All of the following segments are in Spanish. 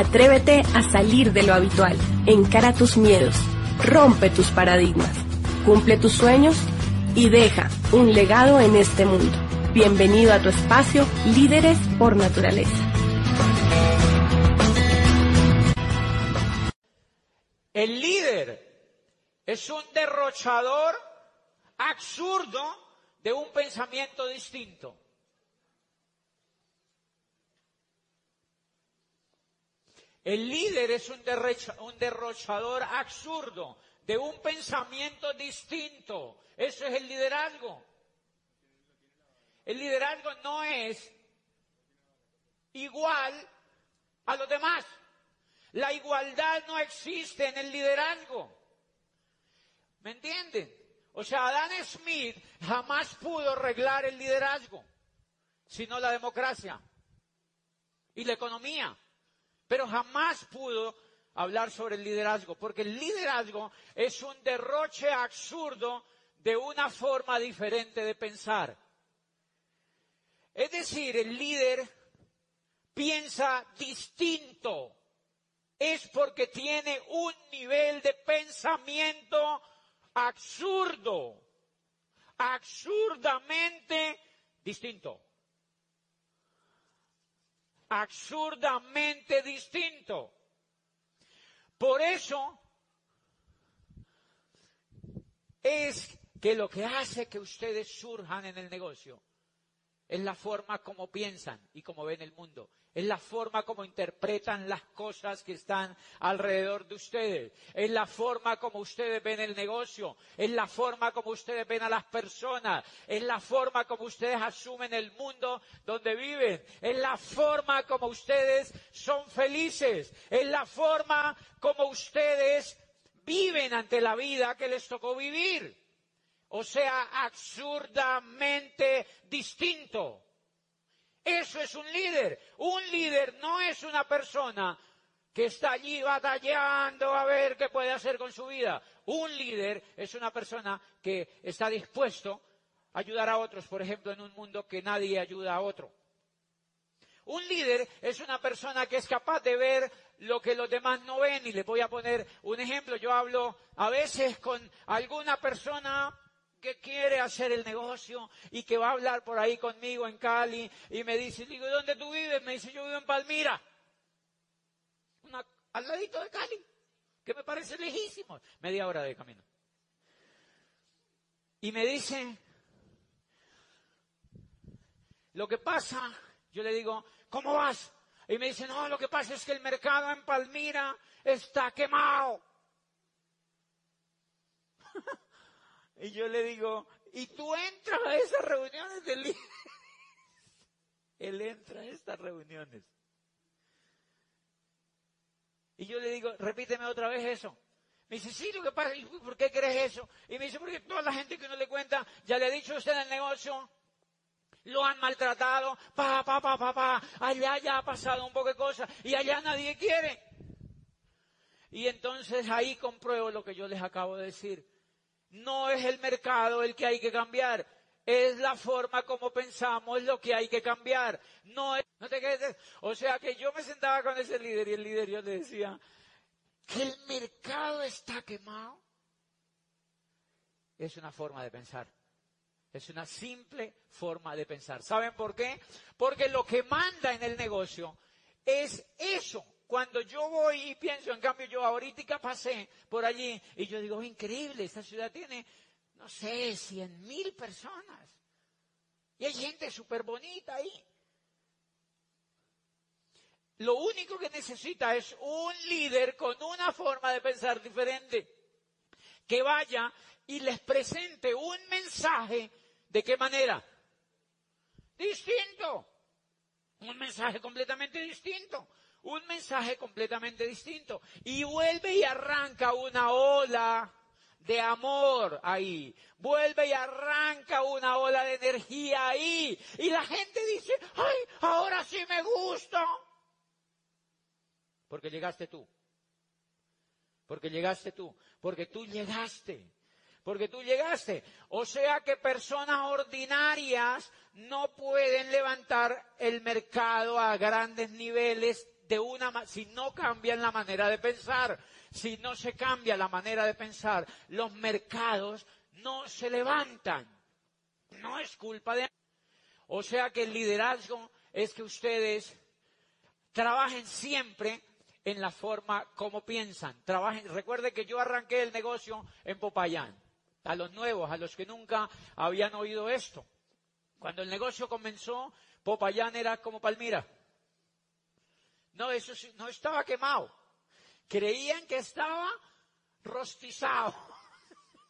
Atrévete a salir de lo habitual, encara tus miedos, rompe tus paradigmas, cumple tus sueños y deja un legado en este mundo. Bienvenido a tu espacio Líderes por Naturaleza. El líder es un derrochador absurdo de un pensamiento distinto. El líder es un, derrochador absurdo de un pensamiento distinto. Eso es el liderazgo. El liderazgo no es igual a los demás. La igualdad no existe en el liderazgo. ¿Me entienden? O sea, Adam Smith jamás pudo arreglar el liderazgo, sino la democracia y la economía pero jamás pudo hablar sobre el liderazgo, porque el liderazgo es un derroche absurdo de una forma diferente de pensar. Es decir, el líder piensa distinto. Es porque tiene un nivel de pensamiento absurdo, absurdamente distinto absurdamente distinto. Por eso es que lo que hace que ustedes surjan en el negocio es la forma como piensan y como ven el mundo. Es la forma como interpretan las cosas que están alrededor de ustedes, es la forma como ustedes ven el negocio, es la forma como ustedes ven a las personas, es la forma como ustedes asumen el mundo donde viven, es la forma como ustedes son felices, es la forma como ustedes viven ante la vida que les tocó vivir. O sea, absurdamente distinto. Eso es un líder. Un líder no es una persona que está allí batallando a ver qué puede hacer con su vida. Un líder es una persona que está dispuesto a ayudar a otros, por ejemplo, en un mundo que nadie ayuda a otro. Un líder es una persona que es capaz de ver lo que los demás no ven. Y les voy a poner un ejemplo. Yo hablo a veces con alguna persona que quiere hacer el negocio y que va a hablar por ahí conmigo en Cali y me dice, digo, ¿dónde tú vives? Me dice, yo vivo en Palmira, al ladito de Cali, que me parece lejísimo, media hora de camino. Y me dice, lo que pasa, yo le digo, ¿cómo vas? Y me dice, no, lo que pasa es que el mercado en Palmira está quemado. Y yo le digo, ¿y tú entras a esas reuniones del? Él entra a estas reuniones. Y yo le digo, repíteme otra vez eso. Me dice, sí, lo que pasa, ¿por qué crees eso? Y me dice, porque toda la gente que uno le cuenta, ya le ha dicho usted en el negocio, lo han maltratado, pa, pa, pa, pa, pa, allá ya ha pasado un poco de cosas y allá nadie quiere. Y entonces ahí compruebo lo que yo les acabo de decir. No es el mercado el que hay que cambiar, es la forma como pensamos lo que hay que cambiar. No, no te quedes. O sea que yo me sentaba con ese líder y el líder yo le decía que el mercado está quemado. Es una forma de pensar. Es una simple forma de pensar. ¿Saben por qué? Porque lo que manda en el negocio es eso, cuando yo voy y pienso, en cambio yo ahorita pasé por allí y yo digo, increíble, esta ciudad tiene, no sé, cien mil personas. Y hay gente súper bonita ahí. Lo único que necesita es un líder con una forma de pensar diferente, que vaya y les presente un mensaje, ¿de qué manera? Distinto. Un mensaje completamente distinto un mensaje completamente distinto. Y vuelve y arranca una ola de amor ahí. Vuelve y arranca una ola de energía ahí. Y la gente dice, ay, ahora sí me gusta. Porque llegaste tú. Porque llegaste tú. Porque tú llegaste. Porque tú llegaste. O sea que personas ordinarias no pueden levantar el mercado a grandes niveles una si no cambian la manera de pensar, si no se cambia la manera de pensar, los mercados no se levantan. No es culpa de o sea que el liderazgo es que ustedes trabajen siempre en la forma como piensan. Trabajen, recuerde que yo arranqué el negocio en Popayán. A los nuevos, a los que nunca habían oído esto. Cuando el negocio comenzó, Popayán era como Palmira. No, eso no estaba quemado. Creían que estaba rostizado.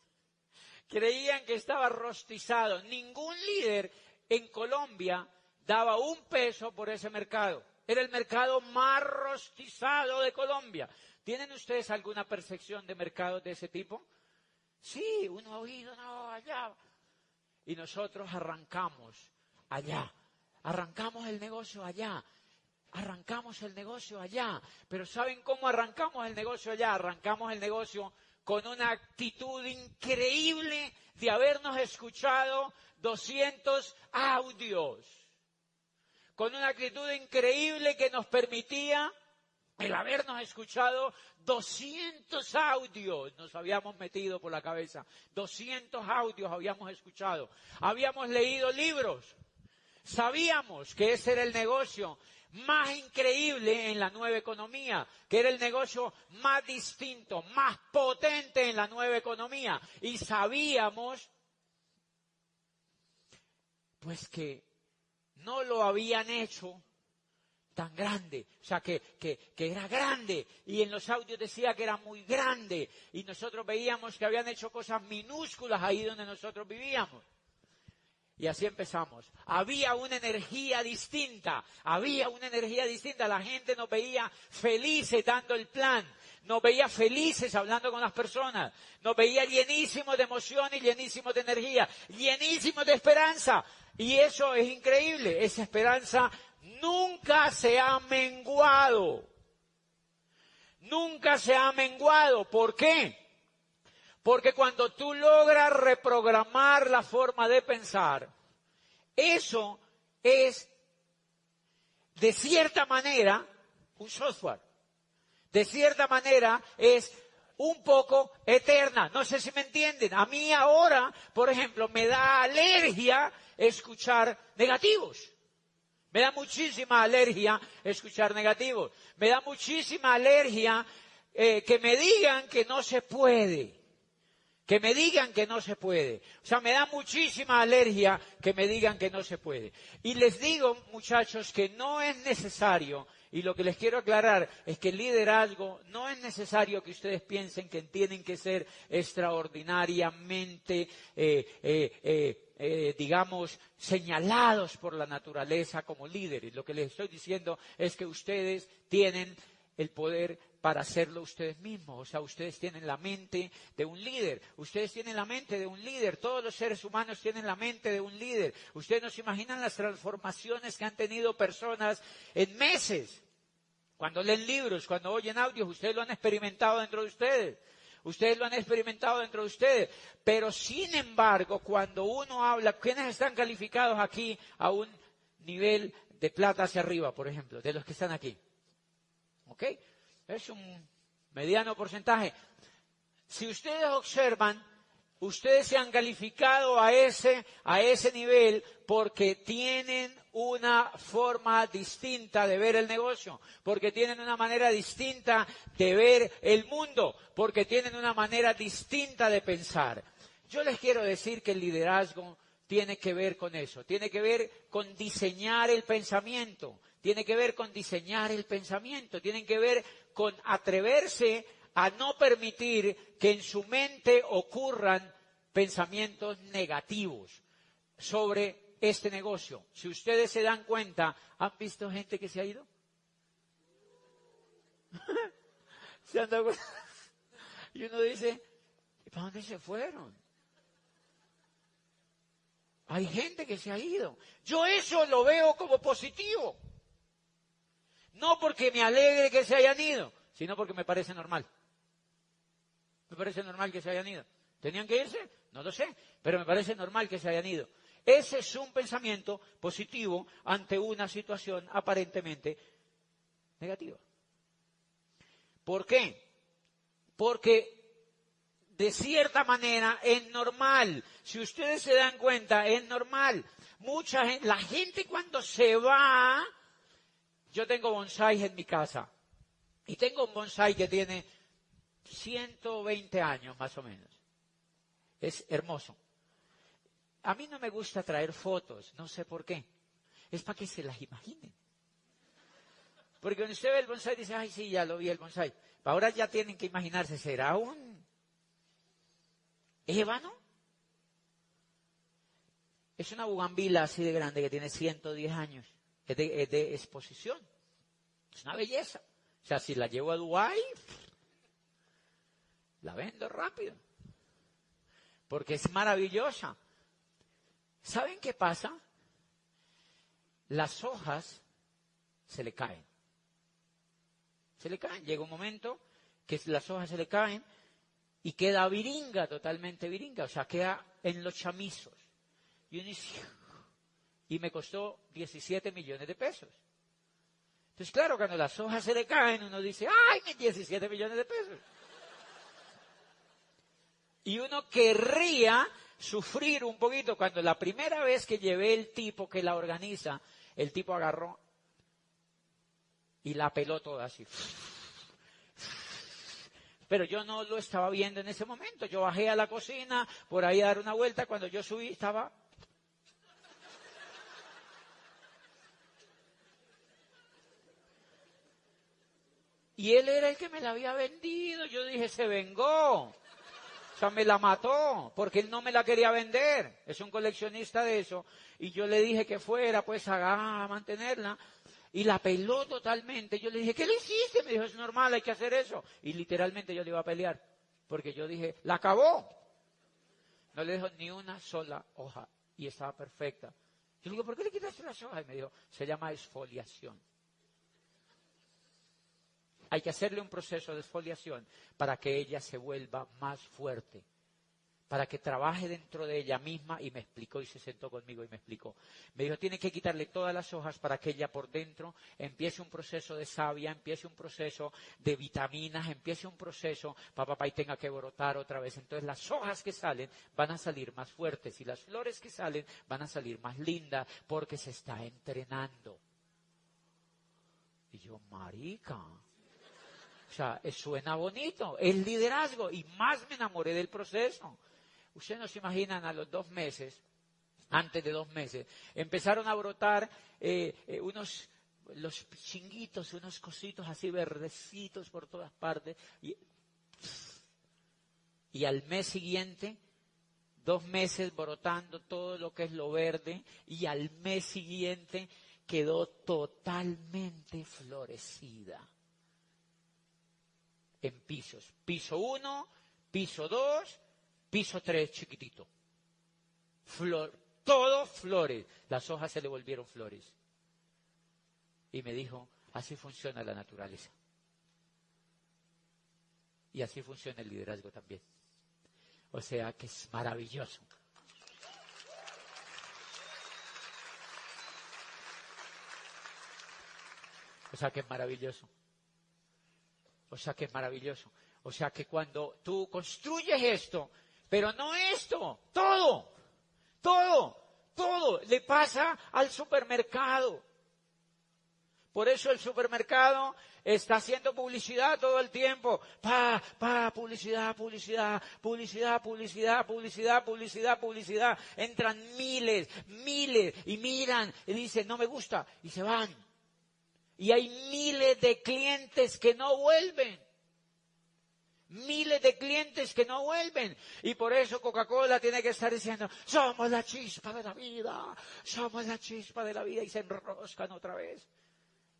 Creían que estaba rostizado. Ningún líder en Colombia daba un peso por ese mercado. Era el mercado más rostizado de Colombia. ¿Tienen ustedes alguna percepción de mercados de ese tipo? Sí, uno ha oído, no, allá. Y nosotros arrancamos allá. Arrancamos el negocio allá. Arrancamos el negocio allá. Pero ¿saben cómo arrancamos el negocio allá? Arrancamos el negocio con una actitud increíble de habernos escuchado 200 audios, con una actitud increíble que nos permitía el habernos escuchado 200 audios, nos habíamos metido por la cabeza, 200 audios habíamos escuchado, habíamos leído libros, sabíamos que ese era el negocio más increíble en la nueva economía, que era el negocio más distinto, más potente en la nueva economía, y sabíamos pues que no lo habían hecho tan grande, o sea, que, que, era grande, y en los audios decía que era muy grande, y nosotros veíamos que habían hecho cosas minúsculas ahí donde nosotros vivíamos. Y así empezamos. Había una energía distinta, había una energía distinta. La gente nos veía felices dando el plan, nos veía felices hablando con las personas, nos veía llenísimos de emoción y llenísimos de energía, llenísimos de esperanza. Y eso es increíble, esa esperanza nunca se ha menguado. Nunca se ha menguado. ¿Por qué? Porque cuando tú logras reprogramar la forma de pensar, eso es, de cierta manera, un software. De cierta manera es un poco eterna. No sé si me entienden. A mí ahora, por ejemplo, me da alergia escuchar negativos. Me da muchísima alergia escuchar negativos. Me da muchísima alergia eh, que me digan que no se puede. Que me digan que no se puede. O sea, me da muchísima alergia que me digan que no se puede. Y les digo, muchachos, que no es necesario y lo que les quiero aclarar es que el liderazgo no es necesario que ustedes piensen que tienen que ser extraordinariamente eh, eh, eh, digamos, señalados por la naturaleza como líderes. Lo que les estoy diciendo es que ustedes tienen el poder para hacerlo ustedes mismos. O sea, ustedes tienen la mente de un líder. Ustedes tienen la mente de un líder. Todos los seres humanos tienen la mente de un líder. Ustedes no se imaginan las transformaciones que han tenido personas en meses. Cuando leen libros, cuando oyen audios, ustedes lo han experimentado dentro de ustedes. Ustedes lo han experimentado dentro de ustedes. Pero sin embargo, cuando uno habla, ¿quiénes están calificados aquí a un nivel de plata hacia arriba, por ejemplo, de los que están aquí? ¿Ok? Es un mediano porcentaje. Si ustedes observan, ustedes se han calificado a ese, a ese nivel porque tienen una forma distinta de ver el negocio, porque tienen una manera distinta de ver el mundo, porque tienen una manera distinta de pensar. Yo les quiero decir que el liderazgo tiene que ver con eso, tiene que ver con diseñar el pensamiento, tiene que ver con diseñar el pensamiento, tiene que ver con atreverse a no permitir que en su mente ocurran pensamientos negativos sobre este negocio. Si ustedes se dan cuenta, ¿han visto gente que se ha ido? ¿Se han dado cuenta? Y uno dice, ¿y para dónde se fueron? Hay gente que se ha ido. Yo eso lo veo como positivo. No porque me alegre que se hayan ido, sino porque me parece normal. Me parece normal que se hayan ido. ¿Tenían que irse? No lo sé, pero me parece normal que se hayan ido. Ese es un pensamiento positivo ante una situación aparentemente negativa. ¿Por qué? Porque de cierta manera es normal. Si ustedes se dan cuenta, es normal. Mucha gente, la gente cuando se va, yo tengo bonsáis en mi casa. Y tengo un bonsai que tiene 120 años más o menos. Es hermoso. A mí no me gusta traer fotos, no sé por qué. Es para que se las imaginen. Porque cuando usted ve el bonsai dice, ay, sí, ya lo vi el bonsai. Ahora ya tienen que imaginarse, ¿será un ébano? Es una bugambila así de grande que tiene 110 años. Es de, exposición. Es una belleza. O sea, si la llevo a Dubái, la vendo rápido. Porque es maravillosa. ¿Saben qué pasa? Las hojas se le caen. Se le caen. Llega un momento que las hojas se le caen y queda viringa, totalmente viringa. O sea, queda en los chamizos. Y y me costó 17 millones de pesos. Entonces, claro, cuando las hojas se le caen, uno dice, ¡ay, 17 millones de pesos! Y uno querría sufrir un poquito cuando la primera vez que llevé el tipo que la organiza, el tipo agarró y la peló toda así. Pero yo no lo estaba viendo en ese momento. Yo bajé a la cocina por ahí a dar una vuelta. Cuando yo subí estaba Y él era el que me la había vendido. Yo dije, se vengó. O sea, me la mató, porque él no me la quería vender. Es un coleccionista de eso. Y yo le dije que fuera, pues, a, mantenerla. Y la peló totalmente. Yo le dije, ¿qué le hiciste? Me dijo, es normal, hay que hacer eso. Y literalmente yo le iba a pelear. Porque yo dije, la acabó. No le dejó ni una sola hoja. Y estaba perfecta. Yo le digo, ¿por qué le quitaste las hojas? Y me dijo, se llama esfoliación. Hay que hacerle un proceso de exfoliación para que ella se vuelva más fuerte, para que trabaje dentro de ella misma y me explicó y se sentó conmigo y me explicó. Me dijo, tiene que quitarle todas las hojas para que ella por dentro empiece un proceso de savia, empiece un proceso de vitaminas, empiece un proceso para papá y tenga que brotar otra vez. Entonces las hojas que salen van a salir más fuertes y las flores que salen van a salir más lindas porque se está entrenando. Y yo, marica, o sea, suena bonito, es liderazgo y más me enamoré del proceso. Ustedes no se imaginan a los dos meses, antes de dos meses, empezaron a brotar eh, eh, unos los chinguitos, unos cositos así verdecitos por todas partes. Y, y al mes siguiente, dos meses brotando todo lo que es lo verde, y al mes siguiente quedó totalmente florecida en pisos. Piso 1, piso 2, piso 3 chiquitito. Flor, todo flores. Las hojas se le volvieron flores. Y me dijo, así funciona la naturaleza. Y así funciona el liderazgo también. O sea que es maravilloso. O sea que es maravilloso. O sea que es maravilloso. O sea que cuando tú construyes esto, pero no esto, todo, todo, todo le pasa al supermercado. Por eso el supermercado está haciendo publicidad todo el tiempo. Pa, pa, publicidad, publicidad, publicidad, publicidad, publicidad, publicidad, publicidad. Entran miles, miles y miran y dicen, no me gusta y se van. Y hay miles de clientes que no vuelven. Miles de clientes que no vuelven. Y por eso Coca-Cola tiene que estar diciendo, somos la chispa de la vida, somos la chispa de la vida. Y se enroscan otra vez.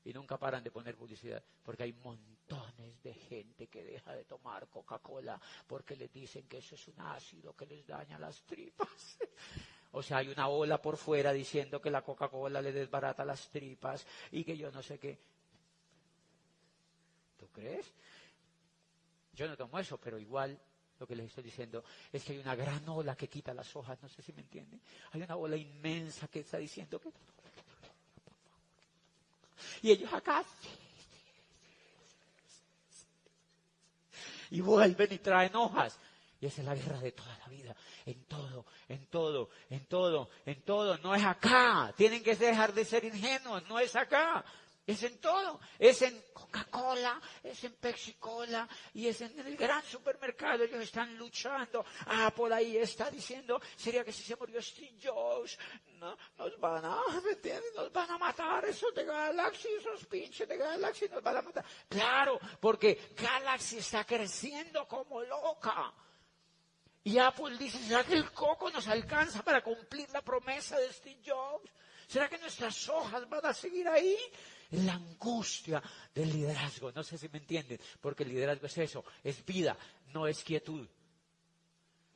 Y nunca paran de poner publicidad. Porque hay montones de gente que deja de tomar Coca-Cola porque les dicen que eso es un ácido que les daña las tripas. O sea, hay una ola por fuera diciendo que la Coca-Cola le desbarata las tripas y que yo no sé qué. ¿Tú crees? Yo no tomo eso, pero igual lo que les estoy diciendo es que hay una gran ola que quita las hojas, no sé si me entienden. Hay una ola inmensa que está diciendo que... Y ellos acá... Y vuelven y traen hojas. Y esa es la guerra de toda la vida. En todo, en todo, en todo, en todo. No es acá. Tienen que dejar de ser ingenuos. No es acá. Es en todo. Es en Coca-Cola, es en Pepsi-Cola y es en el gran supermercado. Ellos están luchando. Ah, por ahí está diciendo, sería que si se murió Steve Jobs, no, nos van a, Nos van a matar esos de Galaxy, esos pinches de Galaxy nos van a matar. Claro, porque Galaxy está creciendo como loca. Y Apple dice, ¿será que el coco nos alcanza para cumplir la promesa de Steve Jobs? ¿Será que nuestras hojas van a seguir ahí? La angustia del liderazgo. No sé si me entienden, porque el liderazgo es eso, es vida, no es quietud.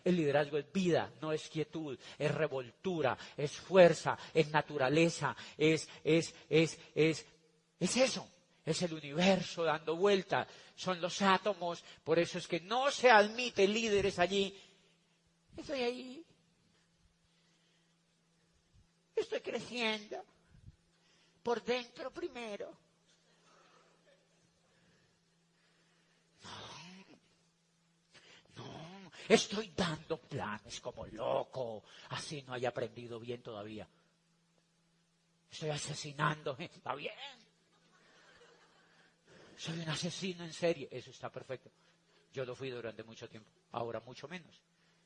El liderazgo es vida, no es quietud, es revoltura, es fuerza, es naturaleza, es, es, es, es, es eso. Es el universo dando vueltas, son los átomos, por eso es que no se admite líderes allí Estoy ahí. Estoy creciendo. Por dentro primero. No, no. Estoy dando planes como loco. Así no haya aprendido bien todavía. Estoy asesinando. Está bien. Soy un asesino en serie. Eso está perfecto. Yo lo fui durante mucho tiempo. Ahora mucho menos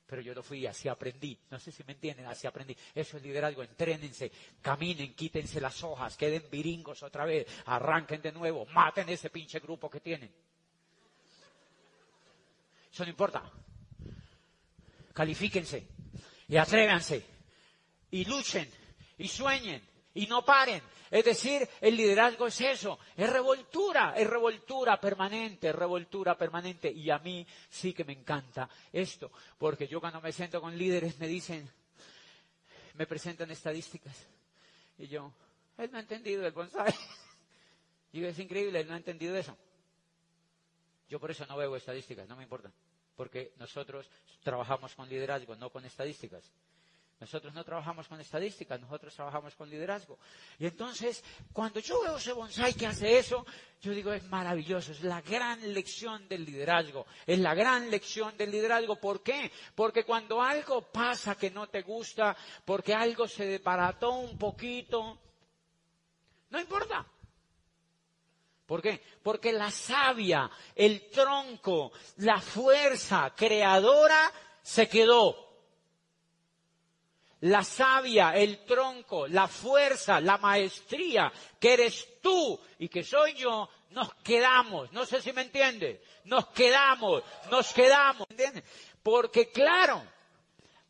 pero yo lo fui, así aprendí. No sé si me entienden, así aprendí. Eso es liderazgo, entrénense, caminen, quítense las hojas, queden viringos otra vez, arranquen de nuevo, maten ese pinche grupo que tienen. Eso no importa. Califíquense y atrévanse y luchen y sueñen y no paren. Es decir, el liderazgo es eso, es revoltura, es revoltura permanente, revoltura permanente. Y a mí sí que me encanta esto, porque yo cuando me siento con líderes me dicen, me presentan estadísticas. Y yo, él no ha entendido el bonsai. Y es increíble, él no ha entendido eso. Yo por eso no veo estadísticas, no me importa. Porque nosotros trabajamos con liderazgo, no con estadísticas. Nosotros no trabajamos con estadísticas, nosotros trabajamos con liderazgo. Y entonces, cuando yo veo ese bonsai que hace eso, yo digo, es maravilloso, es la gran lección del liderazgo, es la gran lección del liderazgo. ¿Por qué? Porque cuando algo pasa que no te gusta, porque algo se deparató un poquito, no importa. ¿Por qué? Porque la savia, el tronco, la fuerza creadora se quedó la savia, el tronco, la fuerza, la maestría que eres tú y que soy yo, nos quedamos. No sé si me entiende. Nos quedamos, nos quedamos. ¿Entiendes? Porque claro,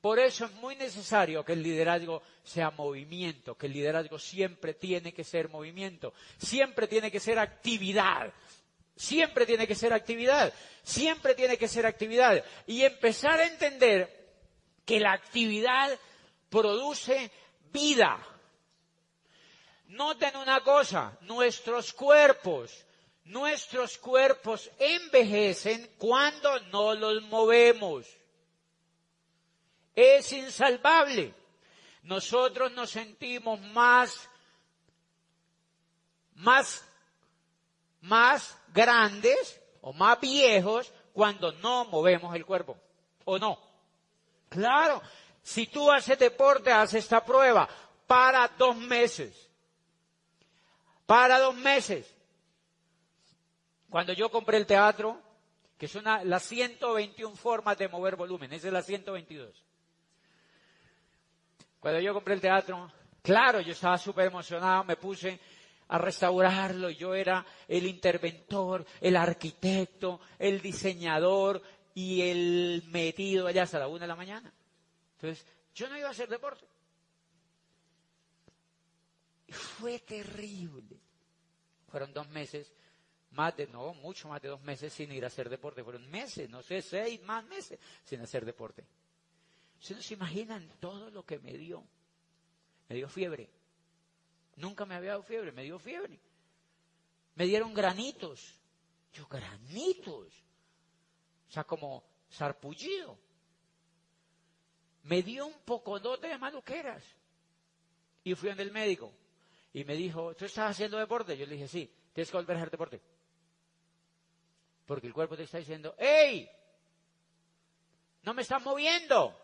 por eso es muy necesario que el liderazgo sea movimiento, que el liderazgo siempre tiene que ser movimiento, siempre tiene que ser actividad. Siempre tiene que ser actividad, siempre tiene que ser actividad. Y empezar a entender que la actividad produce vida. Noten una cosa, nuestros cuerpos, nuestros cuerpos envejecen cuando no los movemos. Es insalvable. Nosotros nos sentimos más, más, más grandes o más viejos cuando no movemos el cuerpo. ¿O no? Claro, si tú haces deporte, haz esta prueba. Para dos meses. Para dos meses. Cuando yo compré el teatro, que son las 121 formas de mover volumen, esa es la 122. Cuando yo compré el teatro, claro, yo estaba súper emocionado, me puse a restaurarlo, yo era el interventor, el arquitecto, el diseñador y el metido allá hasta la una de la mañana. Entonces, yo no iba a hacer deporte. Y fue terrible. Fueron dos meses, más de, no, mucho más de dos meses sin ir a hacer deporte. Fueron meses, no sé, seis más meses sin hacer deporte. Ustedes no se imaginan todo lo que me dio. Me dio fiebre. Nunca me había dado fiebre, me dio fiebre. Me dieron granitos. Yo, granitos. O sea, como sarpullido me dio un poco de maluqueras. Y fui donde el médico. Y me dijo, ¿tú estás haciendo deporte? Yo le dije, sí, tienes que volver a hacer deporte. Porque el cuerpo te está diciendo, ¡Ey! No me estás moviendo.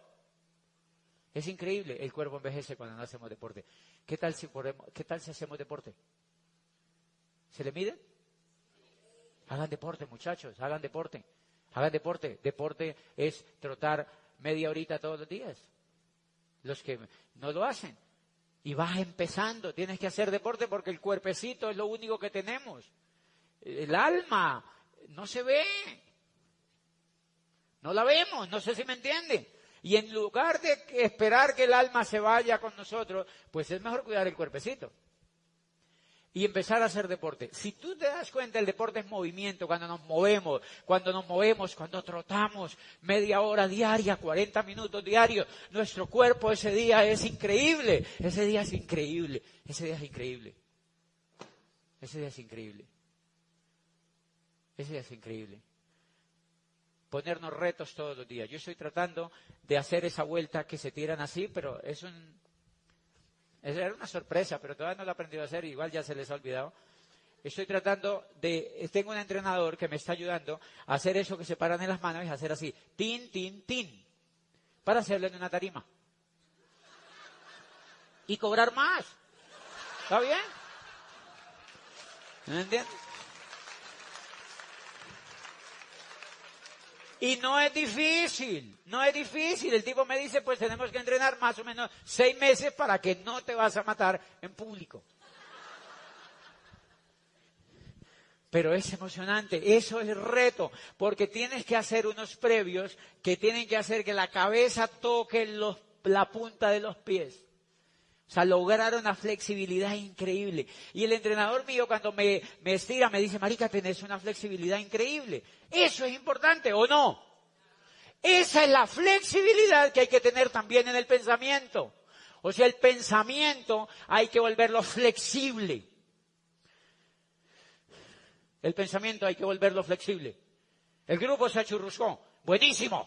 Es increíble, el cuerpo envejece cuando no hacemos deporte. ¿Qué tal si, ¿qué tal si hacemos deporte? ¿Se le mide? Hagan deporte, muchachos, hagan deporte. Hagan deporte. Deporte es trotar media horita todos los días. Los que no lo hacen. Y vas empezando, tienes que hacer deporte porque el cuerpecito es lo único que tenemos. El alma no se ve. No la vemos, no sé si me entienden. Y en lugar de esperar que el alma se vaya con nosotros, pues es mejor cuidar el cuerpecito y empezar a hacer deporte. Si tú te das cuenta, el deporte es movimiento, cuando nos movemos, cuando nos movemos, cuando trotamos media hora diaria, 40 minutos diarios, nuestro cuerpo ese día es increíble, ese día es increíble, ese día es increíble, ese día es increíble, ese día es increíble. Ponernos retos todos los días. Yo estoy tratando de hacer esa vuelta que se tiran así, pero es un, era una sorpresa, pero todavía no lo he aprendido a hacer, igual ya se les ha olvidado. Estoy tratando de, tengo un entrenador que me está ayudando a hacer eso que se paran en las manos y hacer así, tin, tin, tin, para hacerlo en una tarima. Y cobrar más. ¿Está bien? ¿Me entiendes? Y no es difícil, no es difícil. El tipo me dice, pues tenemos que entrenar más o menos seis meses para que no te vas a matar en público. Pero es emocionante, eso es reto, porque tienes que hacer unos previos que tienen que hacer que la cabeza toque la punta de los pies. O sea, lograr una flexibilidad increíble. Y el entrenador mío cuando me, me estira me dice, Marica, tenés una flexibilidad increíble. Eso es importante, ¿o no? Esa es la flexibilidad que hay que tener también en el pensamiento. O sea, el pensamiento hay que volverlo flexible. El pensamiento hay que volverlo flexible. El grupo se achurruscó. Buenísimo.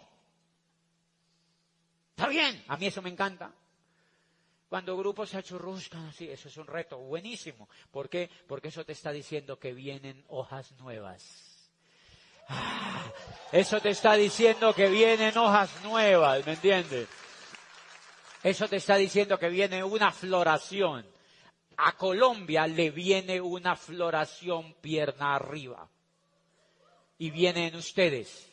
Está bien. A mí eso me encanta. Cuando grupos se achurruscan así, eso es un reto buenísimo. ¿Por qué? Porque eso te está diciendo que vienen hojas nuevas. Ah, eso te está diciendo que vienen hojas nuevas, ¿me entiendes? Eso te está diciendo que viene una floración. A Colombia le viene una floración pierna arriba. Y vienen ustedes.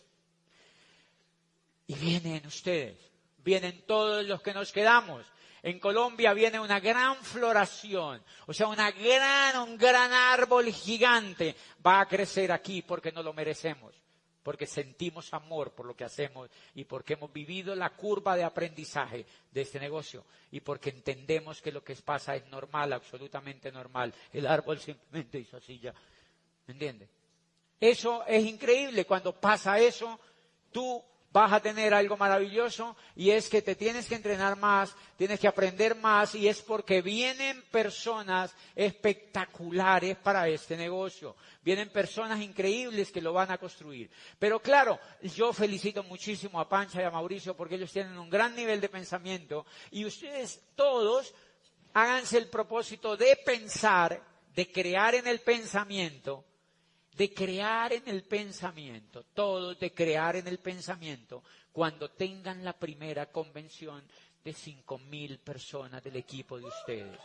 Y vienen ustedes. Vienen todos los que nos quedamos en Colombia viene una gran floración, o sea, una gran, un gran árbol gigante va a crecer aquí porque no lo merecemos, porque sentimos amor por lo que hacemos y porque hemos vivido la curva de aprendizaje de este negocio y porque entendemos que lo que pasa es normal, absolutamente normal. El árbol simplemente hizo así ya, ¿me? Eso es increíble, cuando pasa eso, tú vas a tener algo maravilloso y es que te tienes que entrenar más, tienes que aprender más y es porque vienen personas espectaculares para este negocio. Vienen personas increíbles que lo van a construir. Pero claro, yo felicito muchísimo a Pancha y a Mauricio porque ellos tienen un gran nivel de pensamiento y ustedes todos háganse el propósito de pensar, de crear en el pensamiento de crear en el pensamiento, todos de crear en el pensamiento, cuando tengan la primera convención de cinco mil personas del equipo de ustedes.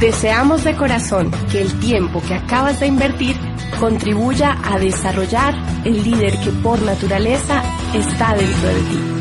Deseamos de corazón que el tiempo que acabas de invertir contribuya a desarrollar el líder que por naturaleza está dentro de ti.